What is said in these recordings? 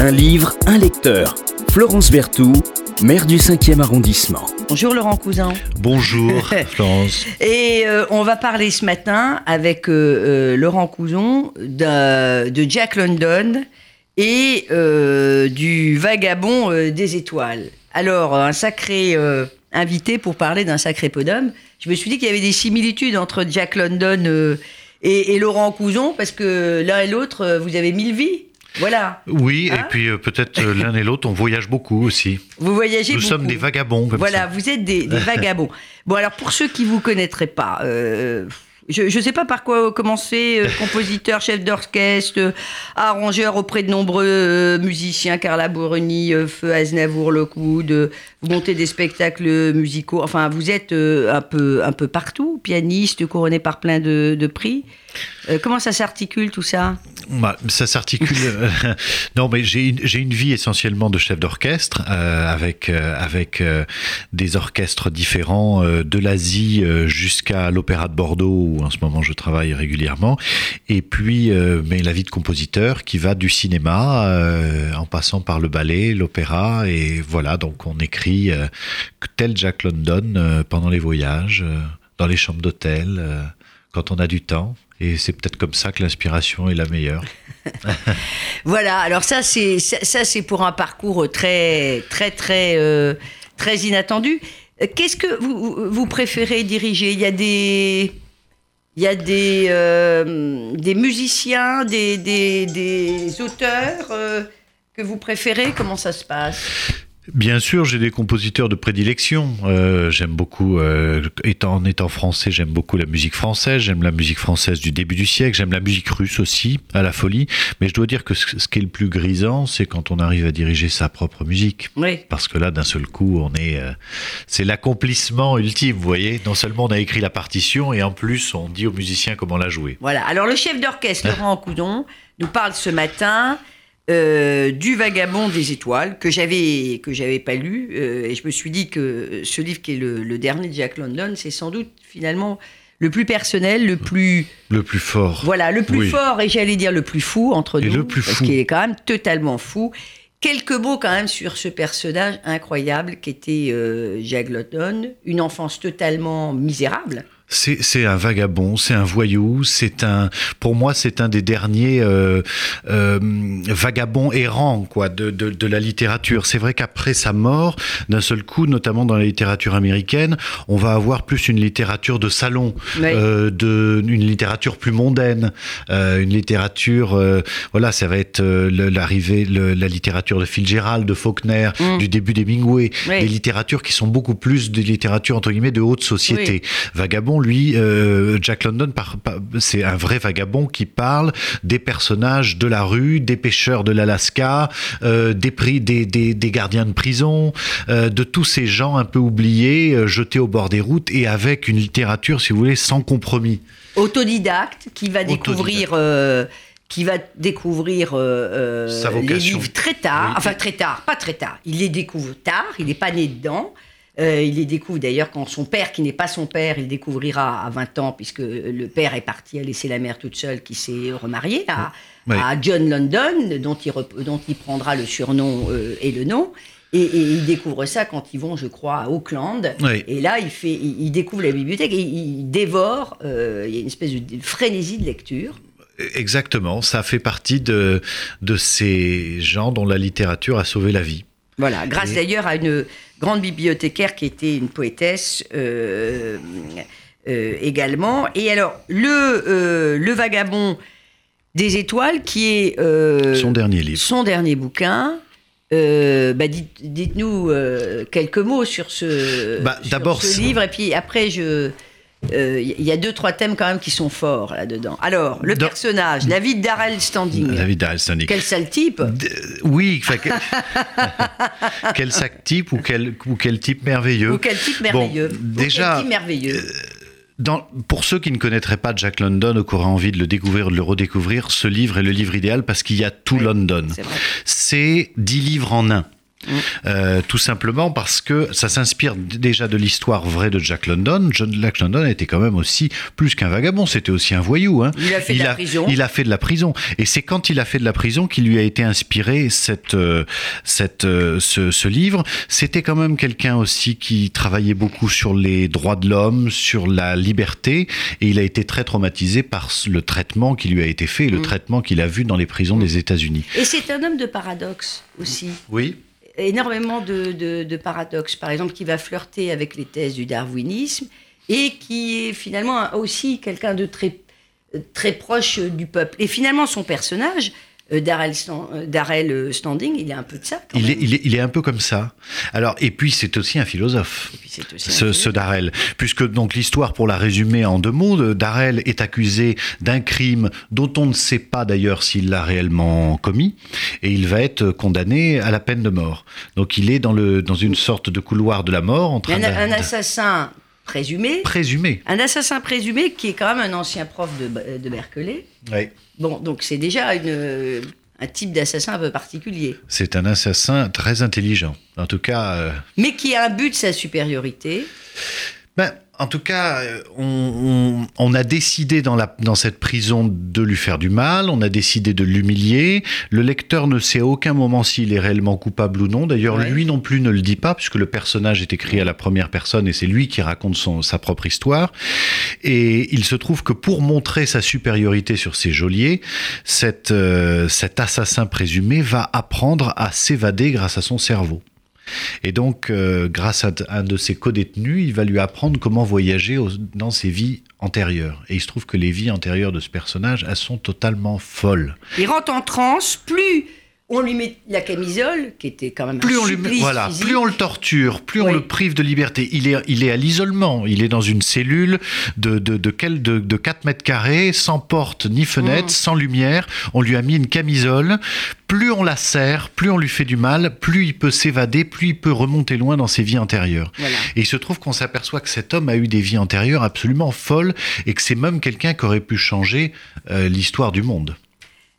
Un livre, un lecteur. Florence Berthoud, maire du 5e arrondissement. Bonjour Laurent Cousin. Bonjour Florence. Et euh, on va parler ce matin avec euh, euh, Laurent Couson de, de Jack London et euh, du vagabond euh, des étoiles. Alors, un sacré euh, invité pour parler d'un sacré d'hommes. Je me suis dit qu'il y avait des similitudes entre Jack London euh, et, et Laurent Couson parce que l'un et l'autre, euh, vous avez mille vies. Voilà. Oui, Hein et puis euh, peut-être euh, l'un et l'autre, on voyage beaucoup aussi. Vous voyagez Nous beaucoup. sommes des vagabonds comme Voilà, ça. vous êtes des, des vagabonds. Bon, alors pour ceux qui vous connaîtraient pas, euh, je ne sais pas par quoi commencer. euh, compositeur, chef d'orchestre, euh, arrangeur auprès de nombreux euh, musiciens, Carla Bruni, euh, Feu Aznavour, Lockwood. vous montez des spectacles musicaux. Enfin, vous êtes un peu un peu partout, pianiste, couronné par plein de, de prix. Comment ça s'articule tout ça? Bah, ça s'articule. non, mais j'ai une, une vie essentiellement de chef d'orchestre avec avec des orchestres différents de l'Asie jusqu'à l'Opéra de Bordeaux en ce moment je travaille régulièrement. Et puis, euh, mais la vie de compositeur qui va du cinéma euh, en passant par le ballet, l'opéra et voilà. Donc on écrit euh, tel Jack London euh, pendant les voyages, dans les chambres d'hôtel, quand on a du temps. Et c'est peut-être comme ça que l'inspiration est la meilleure. Voilà, alors ça c'est ça, c'est pour un parcours très très très très inattendu. Qu'est-ce que vous, vous préférez diriger? Il y a des il y a des euh, des musiciens, des des, des auteurs euh, que vous préférez? Comment ça se passe? Bien sûr, j'ai des compositeurs de prédilection. Euh, j'aime beaucoup, euh, étant, en étant français, j'aime beaucoup la musique française. J'aime la musique française du début du siècle. J'aime la musique russe aussi, à la folie. Mais je dois dire que ce, ce qui est le plus grisant, c'est quand on arrive à diriger sa propre musique. Oui. Parce que là, d'un seul coup, on est, euh, c'est l'accomplissement ultime. Vous voyez, non seulement on a écrit la partition, et en plus, on dit aux musiciens comment la jouer. Voilà. Alors le chef d'orchestre Laurent Coudon nous parle ce matin euh, du Vagabond des étoiles que j'avais que j'avais pas lu euh, et je me suis dit que ce livre qui est le, le dernier de Jack London, c'est sans doute finalement le plus personnel, le plus Le plus fort. voilà, le plus Oui. fort et j'allais dire le plus fou entre Et nous le plus parce qu'il est quand même totalement fou. Quelques mots quand même sur ce personnage incroyable qui était euh, Jack London, une enfance totalement misérable. C'est c'est un vagabond, c'est un voyou, c'est un, pour moi, c'est un des derniers euh, euh, vagabonds errants quoi de, de, de la littérature. C'est vrai qu'après sa mort, d'un seul coup, notamment dans la littérature américaine, on va avoir plus une littérature de salon, Oui. euh, de une littérature plus mondaine, euh, une littérature, euh, voilà, ça va être euh, l'arrivée, le- la littérature de Fitzgerald, de Faulkner, Mm. du début d'Hemingway, Oui. des littératures qui sont beaucoup plus des littératures entre guillemets de haute société. Vagabond, lui, euh, Jack London, c'est un vrai vagabond qui parle des personnages de la rue, des pêcheurs de l'Alaska, euh, des, des, des, des gardiens de prison, euh, de tous ces gens un peu oubliés, jetés au bord des routes et avec une littérature, si vous voulez, sans compromis. autodidacte qui va découvrir qui va découvrir euh, les livres très tard Oui. enfin très tard pas très tard il les découvre tard il n'est pas né dedans Euh, il les découvre d'ailleurs quand son père, qui n'est pas son père, il découvrira à 20 ans, puisque le père est parti, a laissé la mère toute seule, qui s'est remariée à, Oui. à John London, dont il, rep- dont il prendra le surnom euh, et le nom. Et, et il découvre ça quand ils vont, je crois, à Auckland. Oui. Et là, il, fait, il, il découvre la bibliothèque et il dévore. euh, il y a une espèce de frénésie de lecture. Exactement, ça fait partie de, de ces gens dont la littérature a sauvé la vie. Voilà, grâce Et- d'ailleurs à une grande bibliothécaire qui était une poétesse euh, euh, également. Et alors, le, euh, le vagabond des étoiles, qui est euh, Son dernier livre. son dernier bouquin. euh, bah, dites- dites-nous euh, quelques mots sur ce, Bah, sur d'abord, ce livre et puis après je euh, il y a deux trois thèmes quand même qui sont forts là-dedans. Alors le Dans- personnage, de Darrell Standing. David Alston. Quel sale type D- Oui, quel sac type ou quel, ou quel type merveilleux. Ou quel type Bon, merveilleux. Ou déjà, quel type merveilleux. Dans, pour ceux qui ne connaîtraient pas Jack London ou qui auraient envie de le découvrir, de le redécouvrir, ce livre est le livre idéal parce qu'il y a tout Oui, London. c'est 10 livres en un. Euh, tout simplement parce que ça s'inspire déjà de l'histoire vraie de Jack London. John Jack London était quand même aussi plus qu'un vagabond, c'était aussi un voyou. Hein. Il a fait de la prison. Il a fait de la prison. Et c'est quand il a fait de la prison qu'il lui a été inspiré cette, euh, cette, euh, ce, ce livre. C'était quand même quelqu'un aussi qui travaillait beaucoup sur les droits de l'homme, sur la liberté, et il a été très traumatisé par le traitement qui lui a été fait et le Mm. traitement qu'il a vu dans les prisons des États-Unis. Et c'est un homme de paradoxe aussi. Oui. Énormément de, paradoxes. Par exemple, qui va flirter avec les thèses du darwinisme et qui est finalement aussi quelqu'un de très, très proche du peuple. Et finalement, son personnage, Darrell, euh, Darrell, euh, Standing, il est un peu de ça. Quand Il est, même. il, est, il est un peu comme ça. Alors, et puis c'est aussi un philosophe. Un Ce. Darrell, puisque donc l'histoire, pour la résumer en deux mots, Darrell est accusé d'un crime dont on ne sait pas d'ailleurs s'il l'a réellement commis, et il va être condamné à la peine de mort. Donc il est dans, le, dans une sorte de couloir de la mort en train un, assassin présumé, présumé. un assassin présumé qui est quand même un ancien prof de, de Berkeley. Ouais. Bon, donc c'est déjà une, un type d'assassin un peu particulier. C'est un assassin très intelligent. En tout cas, euh, Mais qui a un but de sa supériorité. Ben, en tout cas, euh, on, on- on a décidé dans, la, dans cette prison de lui faire du mal, on a décidé de l'humilier. Le lecteur ne sait à aucun moment s'il est réellement coupable ou non. D'ailleurs, Ouais. lui non plus ne le dit pas, puisque le personnage est écrit à la première personne et c'est lui qui raconte son, sa propre histoire. Et il se trouve que pour montrer sa supériorité sur ses geôliers, euh, cet assassin présumé va apprendre à s'évader grâce à son cerveau. Et donc, euh, grâce à un de ses co-détenus, il va lui apprendre comment voyager dans ses vies antérieures. Et il se trouve que les vies antérieures de ce personnage, elles sont totalement folles. Il rentre en transe, plus on lui met la camisole, qui était quand même Plus un on, lui voilà, physique. plus on le torture, plus on le prive de liberté. Il est, il est à l'isolement. Il est dans une cellule de, de, de, quel- de, de 4 mètres carrés, sans porte ni fenêtre, Mm. sans lumière. On lui a mis une camisole. Plus on la serre, plus on lui fait du mal, plus il peut s'évader, plus il peut remonter loin dans ses vies antérieures. Voilà. Et il se trouve qu'on s'aperçoit que cet homme a eu des vies antérieures absolument folles et que c'est même quelqu'un qui aurait pu changer euh, l'histoire du monde.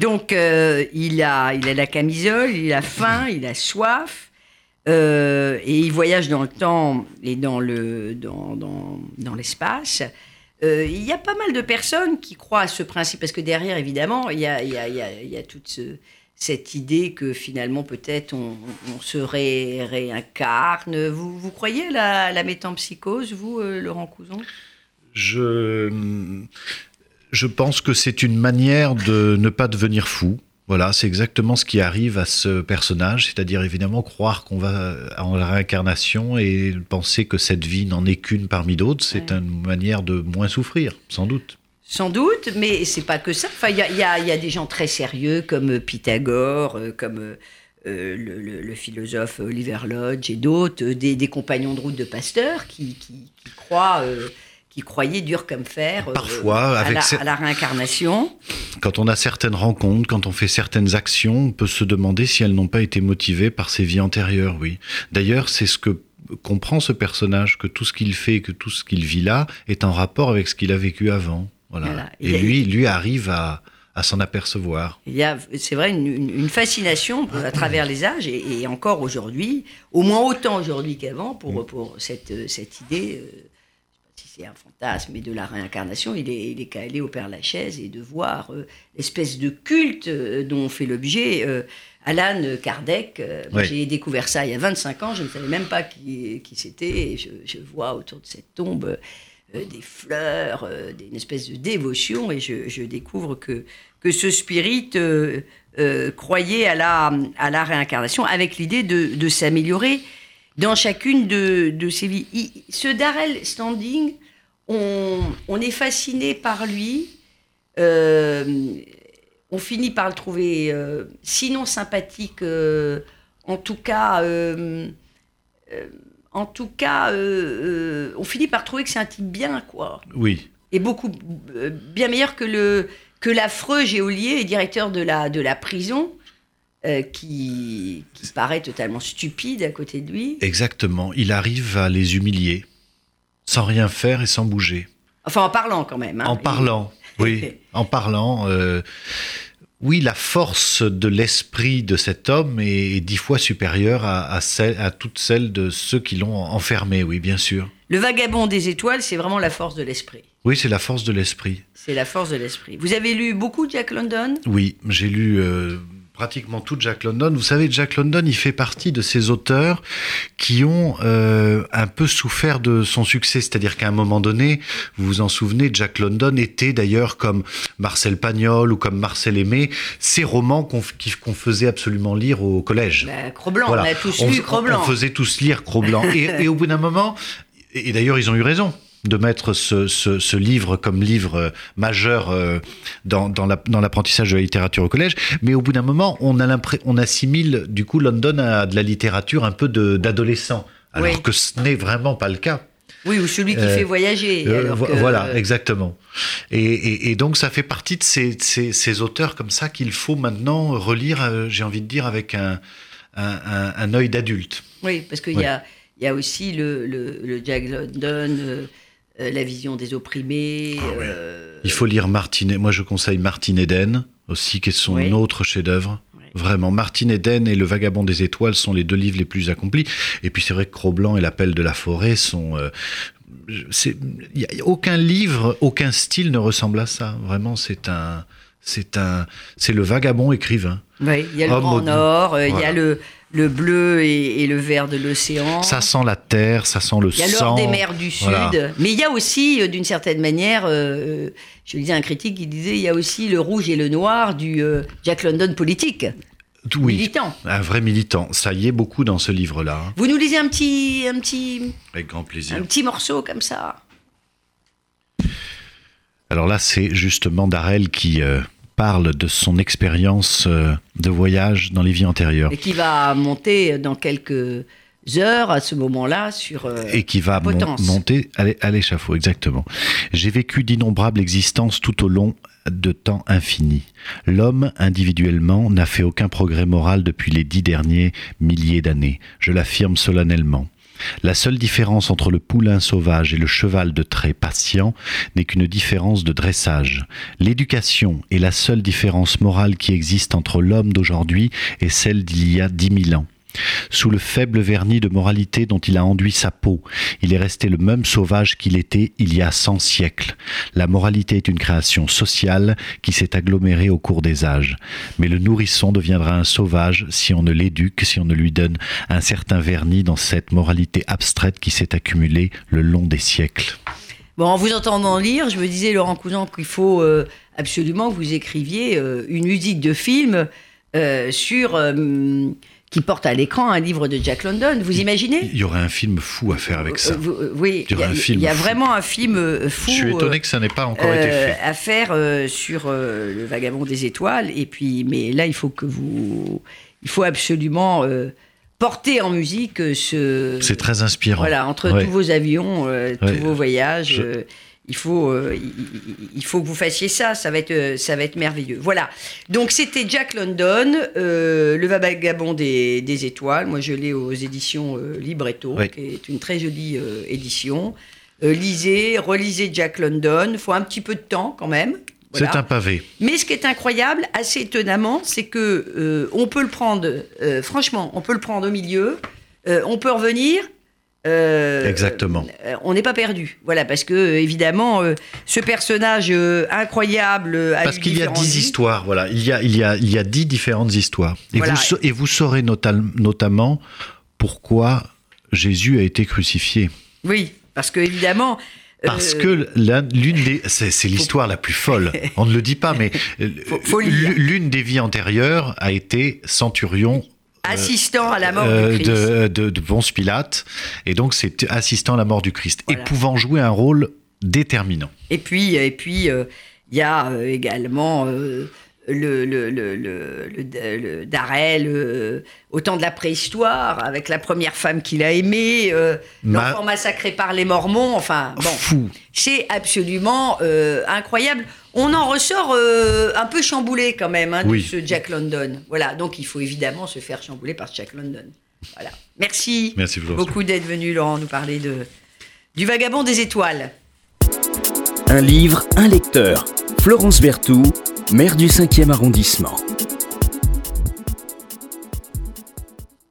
Donc, euh, il, a, il a la camisole, il a faim, il a soif, euh, et il voyage dans le temps et dans le dans, dans, dans l'espace. Euh, il y a pas mal de personnes qui croient à ce principe, parce que derrière, évidemment, il y a, il y a, il y a, toute ce- cette idée que finalement, peut-être, on, se ré- réincarne. Vous, vous croyez à la, la métampsychose, vous, Laurent Couson? Je, je pense que c'est une manière de ne pas devenir fou. Voilà, c'est exactement ce qui arrive à ce personnage, c'est-à-dire évidemment croire qu'on va en réincarnation et penser que cette vie n'en est qu'une parmi d'autres, c'est Ouais. une manière de moins souffrir, sans doute. Sans doute, mais c'est pas que ça. Enfin, il y y a- il y a des gens très sérieux comme euh, Pythagore, euh, comme euh, le, le- le philosophe Oliver Lodge et d'autres, des, des compagnons de route de Pasteur qui, qui, qui croient, euh, qui croyaient dur comme fer euh, Parfois, à, avec la, à la réincarnation. Quand on a certaines rencontres, quand on fait certaines actions, on peut se demander si elles n'ont pas été motivées par ses vies antérieures, oui. D'ailleurs, c'est ce que comprend ce personnage, que tout ce qu'il fait, que tout ce qu'il vit là, est en rapport avec ce qu'il a vécu avant. Voilà. Voilà. Et lui, lui arrive à, à s'en apercevoir. Il y a, c'est vrai, une, fascination à travers les âges et, et encore aujourd'hui, au moins autant aujourd'hui qu'avant, pour, pour cette, euh, cette idée, euh, je sais pas si c'est un fantasme, mais de la réincarnation, il est, il est qu'à aller au Père Lachaise et de voir euh, l'espèce de culte euh, dont fait l'objet euh, Alan Kardec. Oui. J'ai découvert ça il y a 25 ans, je ne savais même pas qui, qui c'était, et je, je vois autour de cette tombe des fleurs, des- une espèce de dévotion, et je, je découvre que, que ce spirit croyait à la, à la réincarnation avec l'idée de, de s'améliorer dans chacune de, de ses vies. Il- ce Darrell Standing, on, on est fasciné par lui. euh, on finit par le trouver, euh, sinon sympathique, euh, en tout cas, en tout cas, on finit par trouver que c'est un type bien, quoi, Oui. et beaucoup bien meilleur que le que l'affreux geôlier et directeur de la de la prison, euh, qui, qui paraît totalement stupide à côté de lui. Exactement. Il arrive à les humilier, sans rien faire et sans bouger. Enfin, en parlant quand même. hein. En parlant, oui, en parlant. euh, oui, la force de l'esprit de cet homme est dix fois supérieure à, à, celle, à toute celle de ceux qui l'ont enfermé, oui, bien sûr. Le vagabond des étoiles, c'est vraiment la force de l'esprit. Oui, c'est la force de l'esprit. C'est la force de l'esprit. Vous avez lu beaucoup Jack London? Oui, j'ai lu euh, pratiquement tout Jack London. Vous savez, Jack London, il fait partie de ces auteurs qui ont euh, un peu souffert de son succès. C'est-à-dire qu'à un moment donné, vous vous en souvenez, Jack London était d'ailleurs comme Marcel Pagnol ou comme Marcel Aimé, ces romans qu'on faisait absolument lire au collège. bah, Cro-Blanc, on a tous lu Cro-Blanc. on faisait tous lire Cro-Blanc. et, et au bout d'un moment, et d'ailleurs ils ont eu raison de mettre ce, ce, ce, livre comme livre euh, majeur euh, dans, dans l'apprentissage la, de la littérature au collège. Mais au bout d'un moment, on, a on assimile du coup London à de la littérature un peu d'adolescent, alors Oui. que ce n'est vraiment pas le cas. Oui, ou celui qui Euh, fait voyager. Euh, alors vo- que- Voilà, exactement. Et, et- et donc ça fait partie de ces, ces- ces auteurs comme ça qu'il faut maintenant relire, j'ai envie de dire, avec un, un, un- un œil d'adulte. Oui, parce qu'il Ouais. y, a, y a aussi le, le, le Jack London, euh, la vision des opprimés. ouais. euh, Il faut lire Martin. Moi, je conseille Martin Eden aussi, qui est son Oui. autre chef-d'œuvre. Oui. Vraiment, Martin Eden et Le Vagabond des Étoiles sont les deux livres les plus accomplis. Et puis c'est vrai que Cro-Blanc et L'Appel de la Forêt sont. euh, y a aucun livre, aucun style ne ressemble à ça. Vraiment, c'est un, c'est un, c'est le vagabond écrivain. Oui, il y a le Homme Grand Nord, euh, il y a le, le bleu et, et le vert de l'océan. Ça sent la terre, ça sent le Il y a l'or sang. des mers du Sud. Voilà. Mais il y a aussi, euh, d'une certaine manière, euh, je lisais un critique qui disait, il y a aussi le rouge et le noir du euh, Jack London politique, Oui, militant. un vrai militant. Ça y est beaucoup dans ce livre-là. Vous nous lisez un petit, un petit, Avec grand plaisir. un petit morceau comme ça. Alors là, c'est justement Darrell qui euh, parle de son expérience euh, de voyage dans les vies antérieures et qui va monter dans quelques heures à ce moment-là sur. euh, et qui va mon- monter à l'échafaud, exactement. J'ai vécu d'innombrables existences tout au long de temps infini. L'homme, individuellement, n'a fait aucun progrès moral depuis les dix derniers milliers d'années. Je l'affirme solennellement. La seule différence entre le poulain sauvage et le cheval de trait patient n'est qu'une différence de dressage. L'éducation est la seule différence morale qui existe entre l'homme d'aujourd'hui et celle d'il y a dix mille ans. Sous le faible vernis de moralité dont il a enduit sa peau, il est resté le même sauvage qu'il était il y a cent siècles. La moralité est une création sociale qui s'est agglomérée au cours des âges. Mais le nourrisson deviendra un sauvage si on ne l'éduque, si on ne lui donne un certain vernis dans cette moralité abstraite qui s'est accumulée le long des siècles. En vous entendant lire, je me disais, Laurent Cousin, qu'il faut euh, absolument que vous écriviez euh, une musique de film euh, sur. Qui porte à l'écran un livre de Jack London. Vous imaginez Il y aurait un film fou à faire avec ça. Euh, vous- euh, Oui, Il y aurait un film il y a vraiment un film euh, fou. Je suis étonné que ça n'ait pas encore été fait. à faire euh, sur euh, le vagabond des étoiles. Et puis, mais là, il faut que vous, il faut absolument porter en musique ce. C'est très inspirant. Voilà, entre Ouais. tous vos avions, tous Ouais. vos voyages, Je- il faut, euh, il, il- il faut que vous fassiez ça. Ça va être, euh, ça va être merveilleux. Voilà. Donc c'était Jack London, euh, le vagabond des, des étoiles. Moi, je l'ai aux éditions euh, Libretto, Oui. qui est une très jolie édition. Lisez, relisez Jack London. faut un petit peu de temps quand même. Voilà. C'est un pavé. Mais ce qui est incroyable, assez étonnamment, c'est que on peut le prendre, franchement, on peut le prendre au milieu, on peut revenir. Euh, Exactement. euh, on n'est pas perdu. Voilà, parce que euh, évidemment, euh, ce personnage incroyable. a Parce qu'il y a dix histoires, voilà. Il y a, il y a, il y a dix différentes histoires. Et, Voilà. vous, et vous saurez notamment pourquoi Jésus a été crucifié. Oui, parce que évidemment. Parce que l'un- l'une des, c'est l'histoire la plus folle. On ne le dit pas, mais l'une des vies antérieures a été centurion assistant à la mort euh, du Christ. de, de, de Ponce Pilate, et donc c'est assistant à la mort du Christ, Voilà. et pouvant jouer un rôle déterminant. Et puis, et puis, euh, il y a euh, également euh, le, le, le, le, le- le Darrell euh, au temps de la préhistoire, avec la première femme qu'il a aimée, euh, Ma- l'enfant massacré par les Mormons. Enfin, bon, Fou. c'est absolument euh, incroyable. On en ressort euh, un peu chamboulé quand même hein, Oui. de ce Jack London. Voilà, donc il faut évidemment se faire chambouler par Jack London. Voilà. Merci, Merci beaucoup d'être venu, Laurent, nous parler de, du vagabond des étoiles. Un livre, un lecteur. Florence Berthoud, maire du 5e arrondissement.